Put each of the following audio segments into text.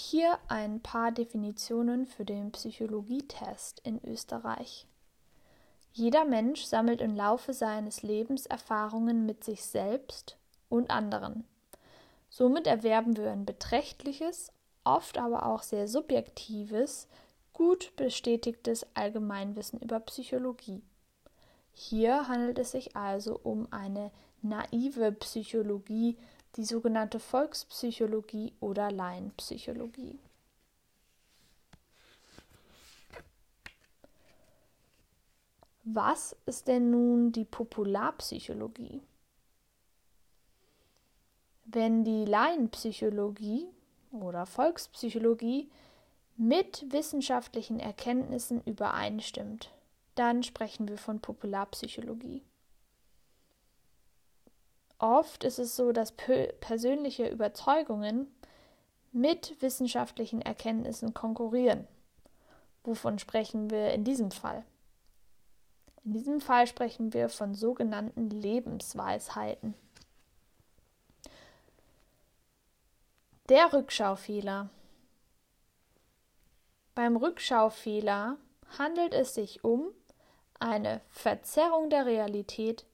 Hier ein paar Definitionen für den Psychologietest in Österreich. Jeder Mensch sammelt im Laufe seines Lebens Erfahrungen mit sich selbst und anderen. Somit erwerben wir ein beträchtliches, oft aber auch sehr subjektives, gut bestätigtes Allgemeinwissen über Psychologie. Hier handelt es sich also um eine naive Psychologie, die sogenannte Volkspsychologie oder Laienpsychologie. Was ist denn nun die Popularpsychologie? Wenn die Laienpsychologie oder Volkspsychologie mit wissenschaftlichen Erkenntnissen übereinstimmt, dann sprechen wir von Popularpsychologie. Oft ist es so, dass persönliche Überzeugungen mit wissenschaftlichen Erkenntnissen konkurrieren. Wovon sprechen wir in diesem Fall? In diesem Fall sprechen wir von sogenannten Lebensweisheiten. Der Rückschaufehler. Beim Rückschaufehler handelt es sich um eine Verzerrung der Realität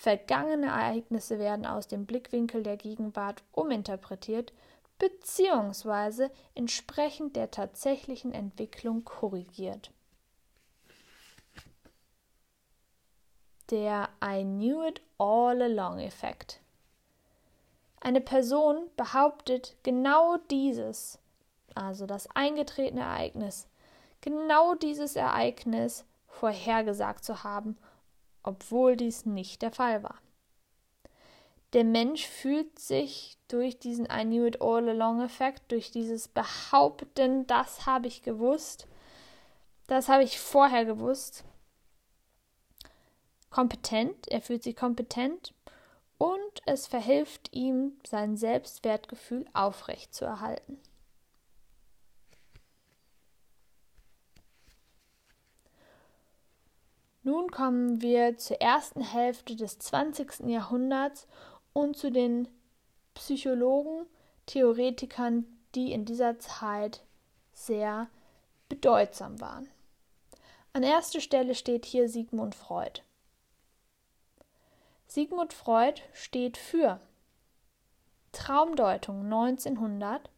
Vergangene Ereignisse werden aus dem Blickwinkel der Gegenwart uminterpretiert bzw. entsprechend der tatsächlichen Entwicklung korrigiert. Der I knew it all along Effekt. Eine Person behauptet genau dieses, also das eingetretene Ereignis, genau dieses Ereignis vorhergesagt zu haben obwohl dies nicht der Fall war. Der Mensch fühlt sich durch diesen I knew it all along Effekt, durch dieses Behaupten, das habe ich gewusst, das habe ich vorher gewusst, kompetent, er fühlt sich kompetent und es verhilft ihm, sein Selbstwertgefühl aufrechtzuerhalten. Nun kommen wir zur ersten Hälfte des 20. Jahrhunderts und zu den Psychologen, Theoretikern, die in dieser Zeit sehr bedeutsam waren. An erster Stelle steht hier Sigmund Freud. Sigmund Freud steht für Traumdeutung 1900,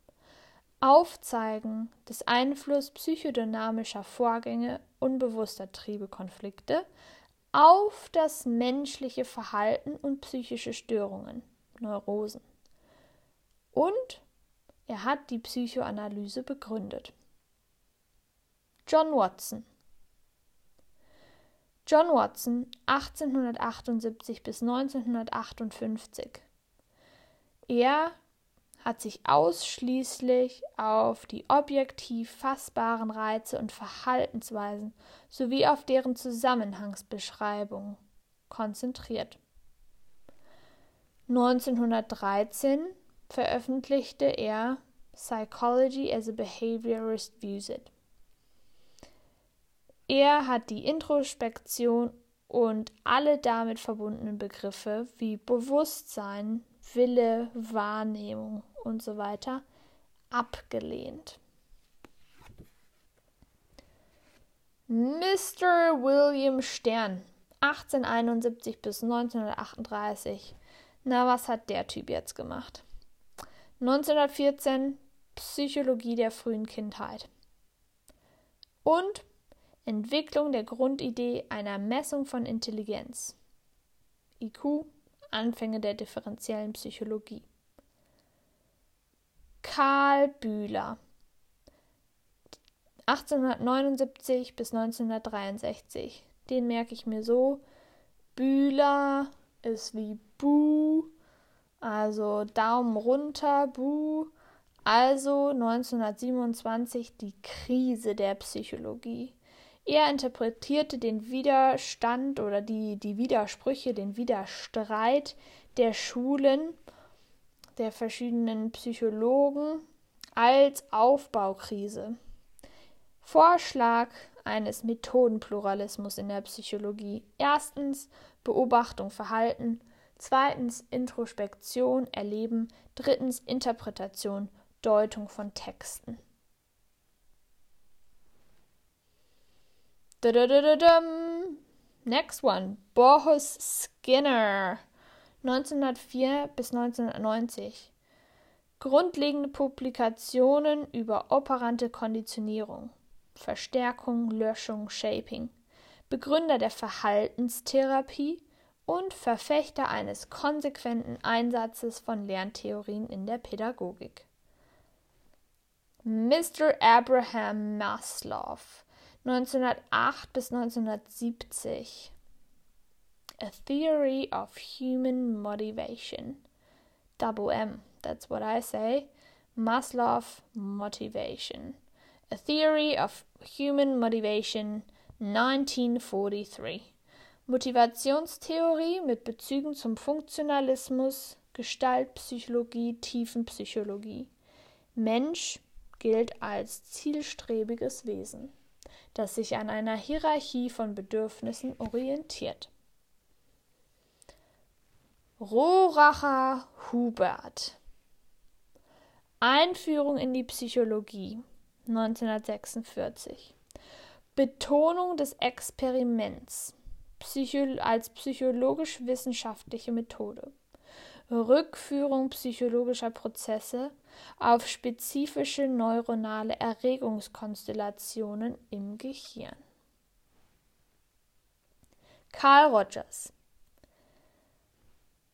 Aufzeigen des Einflusses psychodynamischer Vorgänge unbewusster Triebekonflikte auf das menschliche Verhalten und psychische Störungen, Neurosen. Und er hat die Psychoanalyse begründet. John Watson John Watson 1878 bis 1958. Er hat sich ausschließlich auf die objektiv fassbaren Reize und Verhaltensweisen sowie auf deren Zusammenhangsbeschreibung konzentriert. 1913 veröffentlichte er Psychology as a Behaviorist Views It. Er hat die Introspektion und alle damit verbundenen Begriffe wie Bewusstsein, Wille, Wahrnehmung und so weiter abgelehnt. Mr. William Stern, 1871 bis 1938. Na, was hat der Typ jetzt gemacht? 1914 Psychologie der frühen Kindheit. Und Entwicklung der Grundidee einer Messung von Intelligenz. IQ, Anfänge der differenziellen Psychologie. Karl Bühler 1879 bis 1963. Den merke ich mir so. Bühler ist wie Bu, also Daumen runter, Bu. Also 1927 die Krise der Psychologie. Er interpretierte den Widerstand oder die, die Widersprüche, den Widerstreit der Schulen der verschiedenen Psychologen als Aufbaukrise. Vorschlag eines Methodenpluralismus in der Psychologie. Erstens Beobachtung, Verhalten. Zweitens Introspektion, Erleben. Drittens Interpretation, Deutung von Texten. Next one. Boris Skinner. 1904 bis 1990. Grundlegende Publikationen über operante Konditionierung, Verstärkung, Löschung, Shaping. Begründer der Verhaltenstherapie und Verfechter eines konsequenten Einsatzes von Lerntheorien in der Pädagogik. Mr. Abraham Maslow 1908 bis 1970 A Theory of Human Motivation Double M, that's what I say. Maslow Motivation A Theory of Human Motivation 1943 Motivationstheorie mit Bezügen zum Funktionalismus, Gestaltpsychologie, Tiefenpsychologie. Mensch gilt als zielstrebiges Wesen, das sich an einer Hierarchie von Bedürfnissen orientiert. Rohracher Hubert. Einführung in die Psychologie 1946 Betonung des Experiments Psycho als psychologisch-wissenschaftliche Methode. Rückführung psychologischer Prozesse auf spezifische neuronale Erregungskonstellationen im Gehirn. Carl Rogers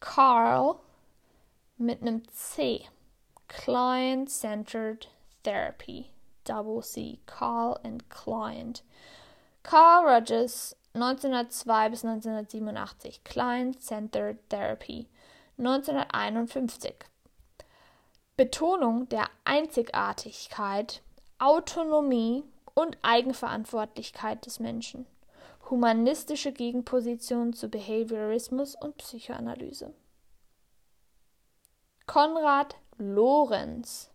Carl mit einem C. Client-Centered Therapy. Double C Carl and Client. Carl Rogers 1902 bis 1987 Client-Centered Therapy. 1951. Betonung der Einzigartigkeit, Autonomie und Eigenverantwortlichkeit des Menschen. Humanistische Gegenposition zu Behaviorismus und Psychoanalyse. Konrad Lorenz.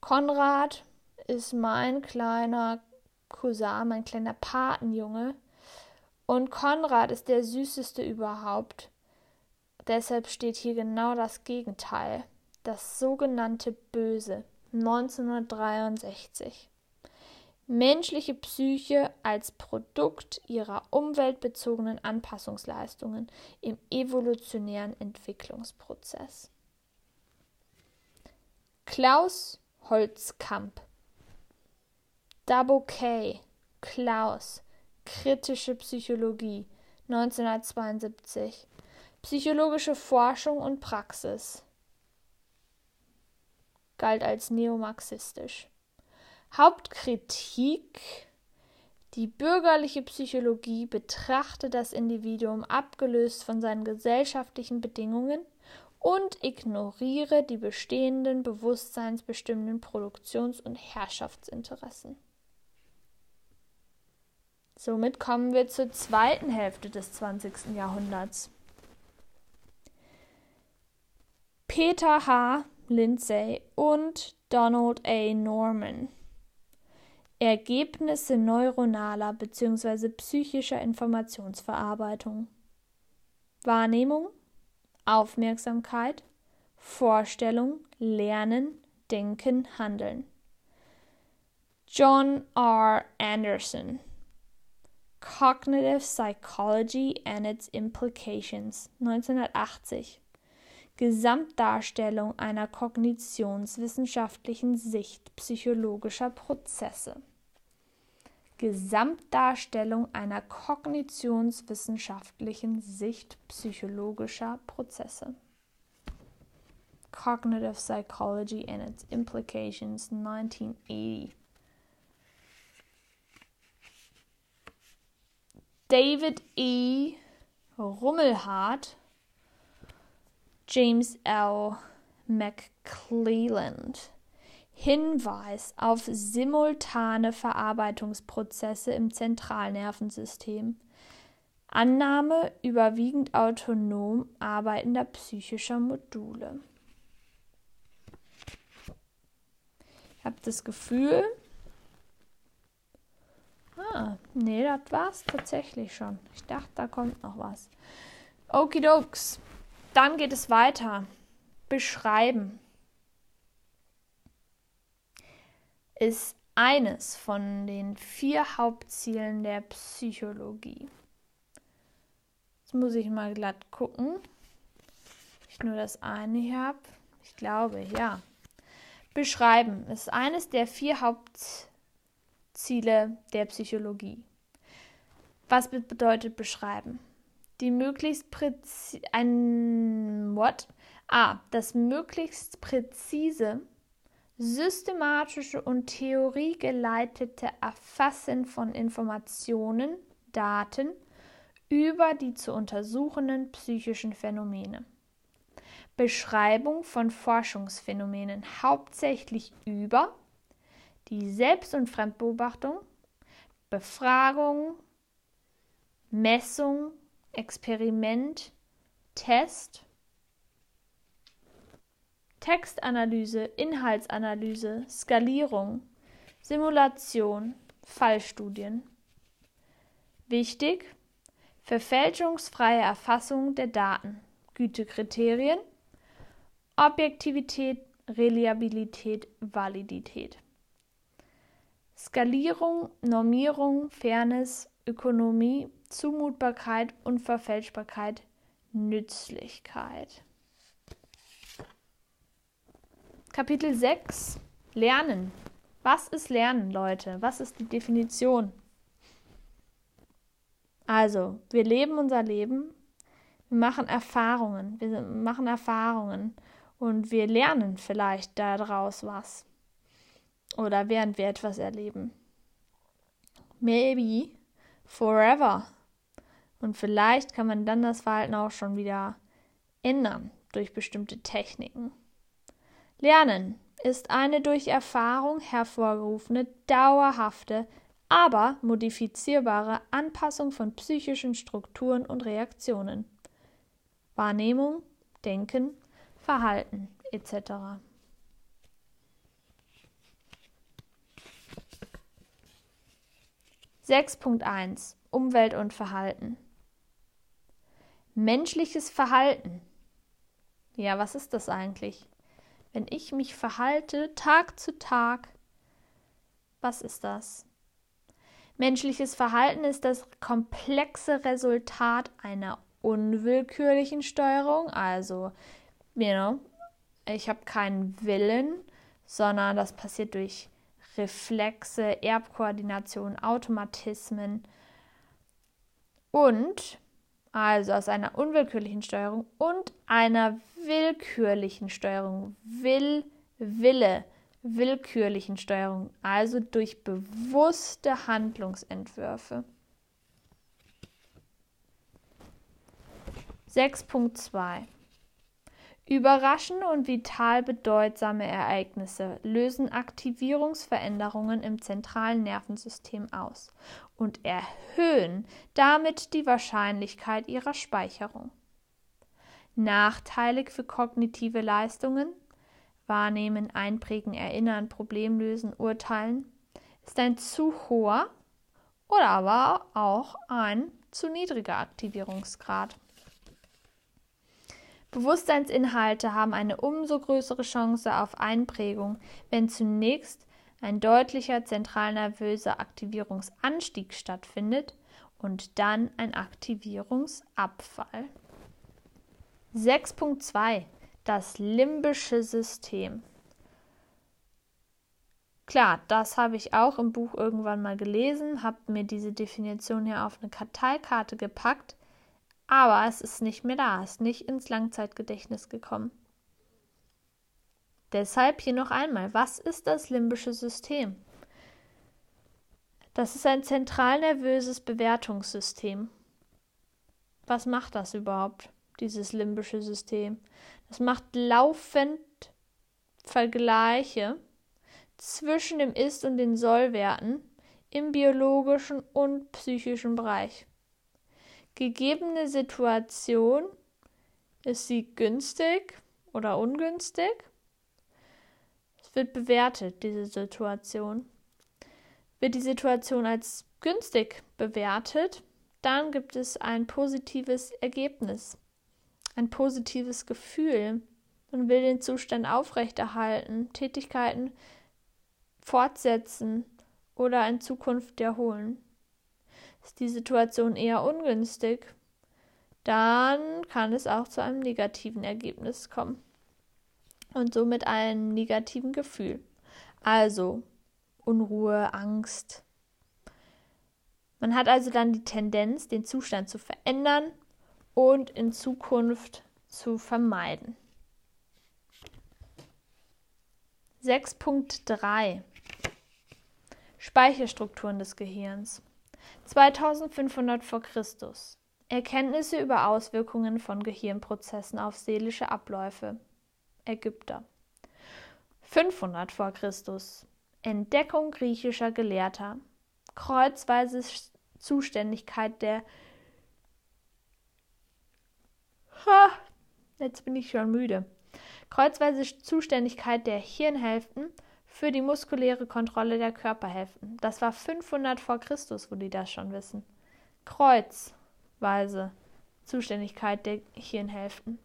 Konrad ist mein kleiner Cousin, mein kleiner Patenjunge. Und Konrad ist der süßeste überhaupt. Deshalb steht hier genau das Gegenteil, das sogenannte Böse 1963. Menschliche Psyche als Produkt ihrer umweltbezogenen Anpassungsleistungen im evolutionären Entwicklungsprozess. Klaus Holzkamp Dabo K. Klaus Kritische Psychologie 1972 Psychologische Forschung und Praxis galt als neomarxistisch. Hauptkritik Die bürgerliche Psychologie betrachtet das Individuum abgelöst von seinen gesellschaftlichen Bedingungen und ignoriere die bestehenden bewusstseinsbestimmenden Produktions- und Herrschaftsinteressen. Somit kommen wir zur zweiten Hälfte des 20. Jahrhunderts. Peter H. Lindsay und Donald A. Norman. Ergebnisse neuronaler bzw. psychischer Informationsverarbeitung. Wahrnehmung, Aufmerksamkeit, Vorstellung, Lernen, Denken, Handeln. John R. Anderson Cognitive Psychology and its Implications 1980 Gesamtdarstellung einer kognitionswissenschaftlichen Sicht psychologischer Prozesse. Gesamtdarstellung einer kognitionswissenschaftlichen Sicht psychologischer Prozesse. Cognitive Psychology and its Implications 1980. David E. Rummelhardt James L. McClelland. Hinweis auf simultane Verarbeitungsprozesse im Zentralnervensystem. Annahme überwiegend autonom arbeitender psychischer Module. Ich habe das Gefühl. Ah, nee, das war's tatsächlich schon. Ich dachte, da kommt noch was. Okidokes. Dann geht es weiter. Beschreiben. Ist eines von den vier Hauptzielen der Psychologie. Jetzt muss ich mal glatt gucken. Ich nur das eine hier habe. Ich glaube, ja. Beschreiben ist eines der vier Hauptziele der Psychologie. Was bedeutet beschreiben? Die möglichst präzise ein what? Ah, das möglichst präzise systematische und theoriegeleitete Erfassen von Informationen, Daten über die zu untersuchenden psychischen Phänomene. Beschreibung von Forschungsphänomenen hauptsächlich über die Selbst- und Fremdbeobachtung, Befragung, Messung, Experiment, Test, Textanalyse, Inhaltsanalyse, Skalierung, Simulation, Fallstudien. Wichtig: verfälschungsfreie Erfassung der Daten, Gütekriterien, Objektivität, Reliabilität, Validität. Skalierung, Normierung, Fairness, Ökonomie, Zumutbarkeit, Unverfälschbarkeit, Nützlichkeit. Kapitel 6 Lernen. Was ist Lernen, Leute? Was ist die Definition? Also, wir leben unser Leben, wir machen Erfahrungen, wir machen Erfahrungen und wir lernen vielleicht daraus was. Oder während wir etwas erleben. Maybe forever. Und vielleicht kann man dann das Verhalten auch schon wieder ändern durch bestimmte Techniken. Lernen ist eine durch Erfahrung hervorgerufene, dauerhafte, aber modifizierbare Anpassung von psychischen Strukturen und Reaktionen. Wahrnehmung, Denken, Verhalten etc. Sechs Punkt eins Umwelt und Verhalten. Menschliches Verhalten. Ja, was ist das eigentlich? Wenn ich mich verhalte Tag zu Tag, was ist das? Menschliches Verhalten ist das komplexe Resultat einer unwillkürlichen Steuerung, also you know, ich habe keinen Willen, sondern das passiert durch Reflexe, Erbkoordination, Automatismen und also aus einer unwillkürlichen Steuerung und einer willkürlichen Steuerung, Will, Wille, willkürlichen Steuerung, also durch bewusste Handlungsentwürfe. 6.2 Überraschende und vital bedeutsame Ereignisse lösen Aktivierungsveränderungen im zentralen Nervensystem aus und erhöhen damit die Wahrscheinlichkeit ihrer Speicherung. Nachteilig für kognitive Leistungen Wahrnehmen, Einprägen, Erinnern, Problemlösen, Urteilen ist ein zu hoher oder aber auch ein zu niedriger Aktivierungsgrad. Bewusstseinsinhalte haben eine umso größere Chance auf Einprägung, wenn zunächst ein deutlicher zentralnervöser Aktivierungsanstieg stattfindet und dann ein Aktivierungsabfall. 6.2 Das limbische System. Klar, das habe ich auch im Buch irgendwann mal gelesen, habe mir diese Definition hier auf eine Karteikarte gepackt aber es ist nicht mehr da, ist nicht ins Langzeitgedächtnis gekommen. Deshalb hier noch einmal, was ist das limbische System? Das ist ein zentralnervöses Bewertungssystem. Was macht das überhaupt, dieses limbische System? Das macht laufend Vergleiche zwischen dem Ist- und den Sollwerten im biologischen und psychischen Bereich gegebene Situation, ist sie günstig oder ungünstig? Es wird bewertet, diese Situation. Wird die Situation als günstig bewertet, dann gibt es ein positives Ergebnis, ein positives Gefühl. Man will den Zustand aufrechterhalten. Tätigkeiten fortsetzen oder in Zukunft wiederholen. Ist die Situation eher ungünstig, dann kann es auch zu einem negativen Ergebnis kommen und somit einem negativen Gefühl. Also Unruhe, Angst. Man hat also dann die Tendenz, den Zustand zu verändern und in Zukunft zu vermeiden. 6.3 Speicherstrukturen des Gehirns 2500 v. Chr. Erkenntnisse über Auswirkungen von Gehirnprozessen auf seelische Abläufe Ägypter 500 v. Chr. Entdeckung griechischer Gelehrter kreuzweise Zuständigkeit der ha, jetzt bin ich schon müde kreuzweise Zuständigkeit der Hirnhälften für die muskuläre Kontrolle der Körperhälften. Das war 500 vor Christus, wo die das schon wissen. Kreuzweise Zuständigkeit der Hirnhälften.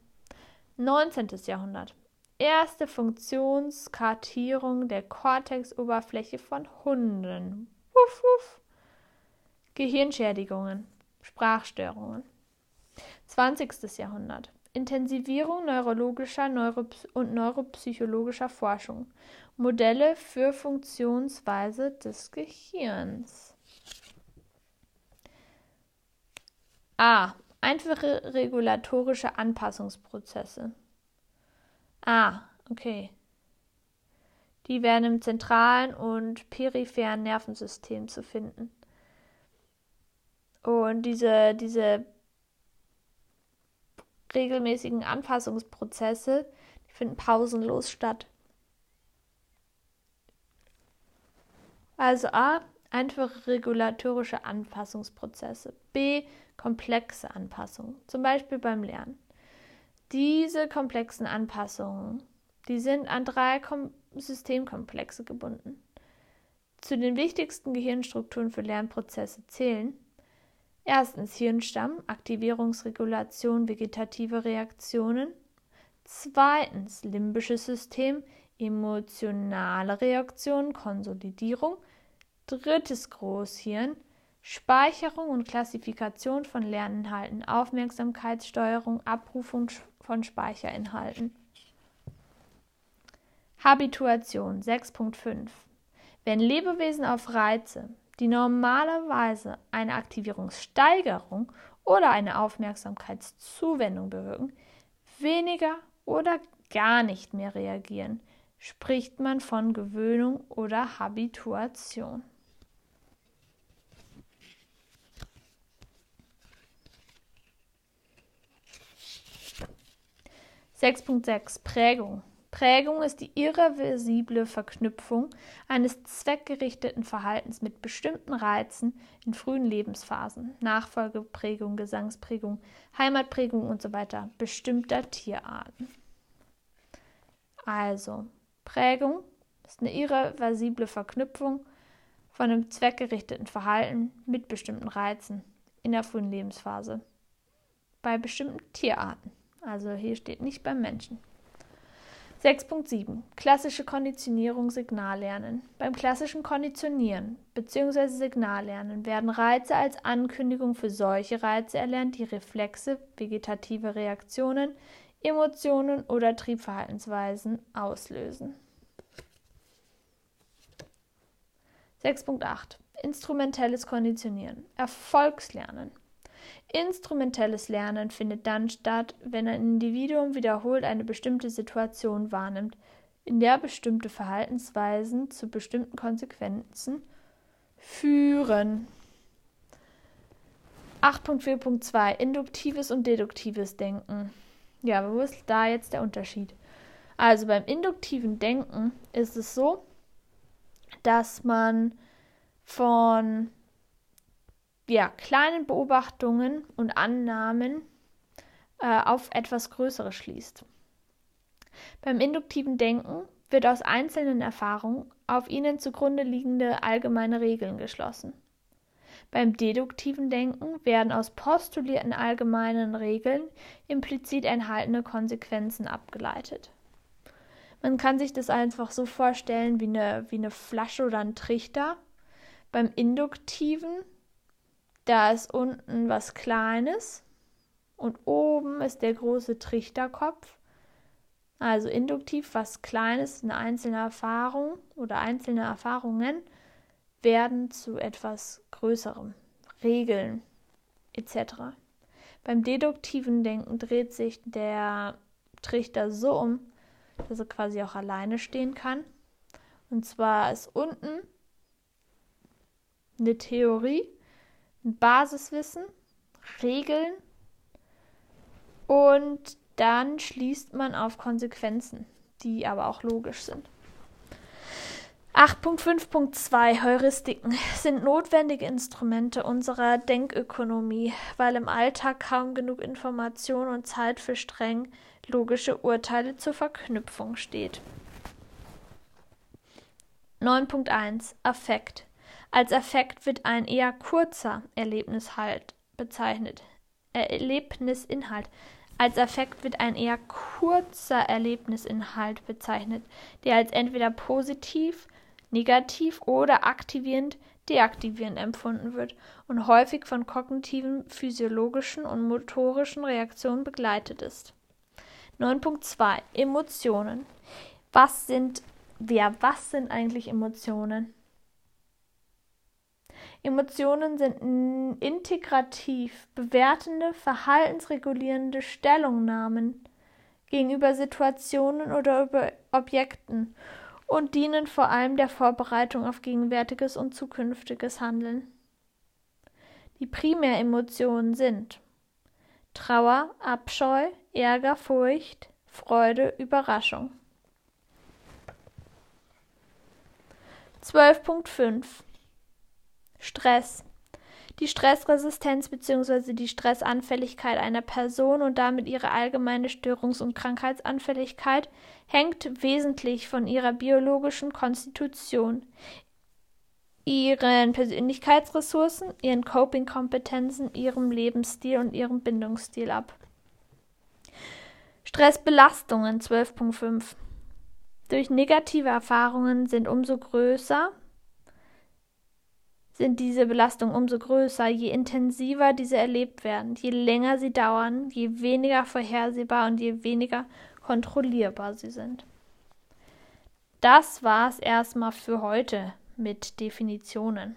19. Jahrhundert. Erste Funktionskartierung der Kortexoberfläche von Hunden. Wuff, wuff. Gehirnschädigungen, Sprachstörungen. 20. Jahrhundert. Intensivierung neurologischer und neuropsychologischer Forschung. Modelle für Funktionsweise des Gehirns. A. Einfache regulatorische Anpassungsprozesse. Ah, okay. Die werden im zentralen und peripheren Nervensystem zu finden. Und diese, diese regelmäßigen Anpassungsprozesse, die finden pausenlos statt. Also A, einfache regulatorische Anpassungsprozesse. B, komplexe Anpassungen, zum Beispiel beim Lernen. Diese komplexen Anpassungen, die sind an drei Kom Systemkomplexe gebunden. Zu den wichtigsten Gehirnstrukturen für Lernprozesse zählen Erstens Hirnstamm, Aktivierungsregulation, vegetative Reaktionen. Zweitens limbisches System, emotionale Reaktion, Konsolidierung. Drittes Großhirn, Speicherung und Klassifikation von Lerninhalten, Aufmerksamkeitssteuerung, Abrufung von Speicherinhalten. Habituation 6.5 Wenn Lebewesen auf Reize, die normalerweise eine Aktivierungssteigerung oder eine Aufmerksamkeitszuwendung bewirken, weniger oder gar nicht mehr reagieren, spricht man von Gewöhnung oder Habituation. Sechs Punkt sechs Prägung Prägung ist die irreversible Verknüpfung eines zweckgerichteten Verhaltens mit bestimmten Reizen in frühen Lebensphasen, Nachfolgeprägung, Gesangsprägung, Heimatprägung usw. So bestimmter Tierarten. Also, Prägung ist eine irreversible Verknüpfung von einem zweckgerichteten Verhalten mit bestimmten Reizen in der frühen Lebensphase bei bestimmten Tierarten. Also hier steht nicht beim Menschen. 6.7 Klassische Konditionierung Signallernen. Beim klassischen Konditionieren bzw. Signallernen werden Reize als Ankündigung für solche Reize erlernt, die Reflexe, vegetative Reaktionen, Emotionen oder Triebverhaltensweisen auslösen. 6.8 Instrumentelles Konditionieren. Erfolgslernen. Instrumentelles Lernen findet dann statt, wenn ein Individuum wiederholt eine bestimmte Situation wahrnimmt, in der bestimmte Verhaltensweisen zu bestimmten Konsequenzen führen. 8.4.2 Induktives und deduktives Denken. Ja, wo ist da jetzt der Unterschied? Also beim induktiven Denken ist es so, dass man von ja, kleinen Beobachtungen und Annahmen äh, auf etwas Größeres schließt. Beim induktiven Denken wird aus einzelnen Erfahrungen auf ihnen zugrunde liegende allgemeine Regeln geschlossen. Beim deduktiven Denken werden aus postulierten allgemeinen Regeln implizit enthaltene Konsequenzen abgeleitet. Man kann sich das einfach so vorstellen wie eine, wie eine Flasche oder ein Trichter. Beim Induktiven, da ist unten was Kleines und oben ist der große Trichterkopf. Also induktiv was Kleines, eine einzelne Erfahrung oder einzelne Erfahrungen werden zu etwas Größerem. Regeln etc. Beim deduktiven Denken dreht sich der Trichter so um, dass er quasi auch alleine stehen kann. Und zwar ist unten eine Theorie, Basiswissen, Regeln und dann schließt man auf Konsequenzen, die aber auch logisch sind. 8.5.2 Heuristiken sind notwendige Instrumente unserer Denkökonomie, weil im Alltag kaum genug Information und Zeit für streng logische Urteile zur Verknüpfung steht. 9.1 Affekt. Als Affekt wird ein eher kurzer Erlebnishalt bezeichnet. Erlebnisinhalt. Als Affekt wird ein eher kurzer Erlebnisinhalt bezeichnet, der als entweder positiv, negativ oder aktivierend, deaktivierend empfunden wird und häufig von kognitiven, physiologischen und motorischen Reaktionen begleitet ist. 9.2 Emotionen. Was sind wer was sind eigentlich Emotionen? Emotionen sind integrativ bewertende, verhaltensregulierende Stellungnahmen gegenüber Situationen oder über Objekten und dienen vor allem der Vorbereitung auf gegenwärtiges und zukünftiges Handeln. Die Primäremotionen sind Trauer, Abscheu, Ärger, Furcht, Freude, Überraschung. 12.5 Stress die Stressresistenz bzw. die Stressanfälligkeit einer Person und damit ihre allgemeine Störungs- und Krankheitsanfälligkeit hängt wesentlich von ihrer biologischen Konstitution, ihren Persönlichkeitsressourcen, ihren Coping-Kompetenzen, ihrem Lebensstil und ihrem Bindungsstil ab. Stressbelastungen 12.5 Durch negative Erfahrungen sind umso größer sind diese Belastungen umso größer, je intensiver diese erlebt werden, je länger sie dauern, je weniger vorhersehbar und je weniger kontrollierbar sie sind. Das war's erstmal für heute mit Definitionen.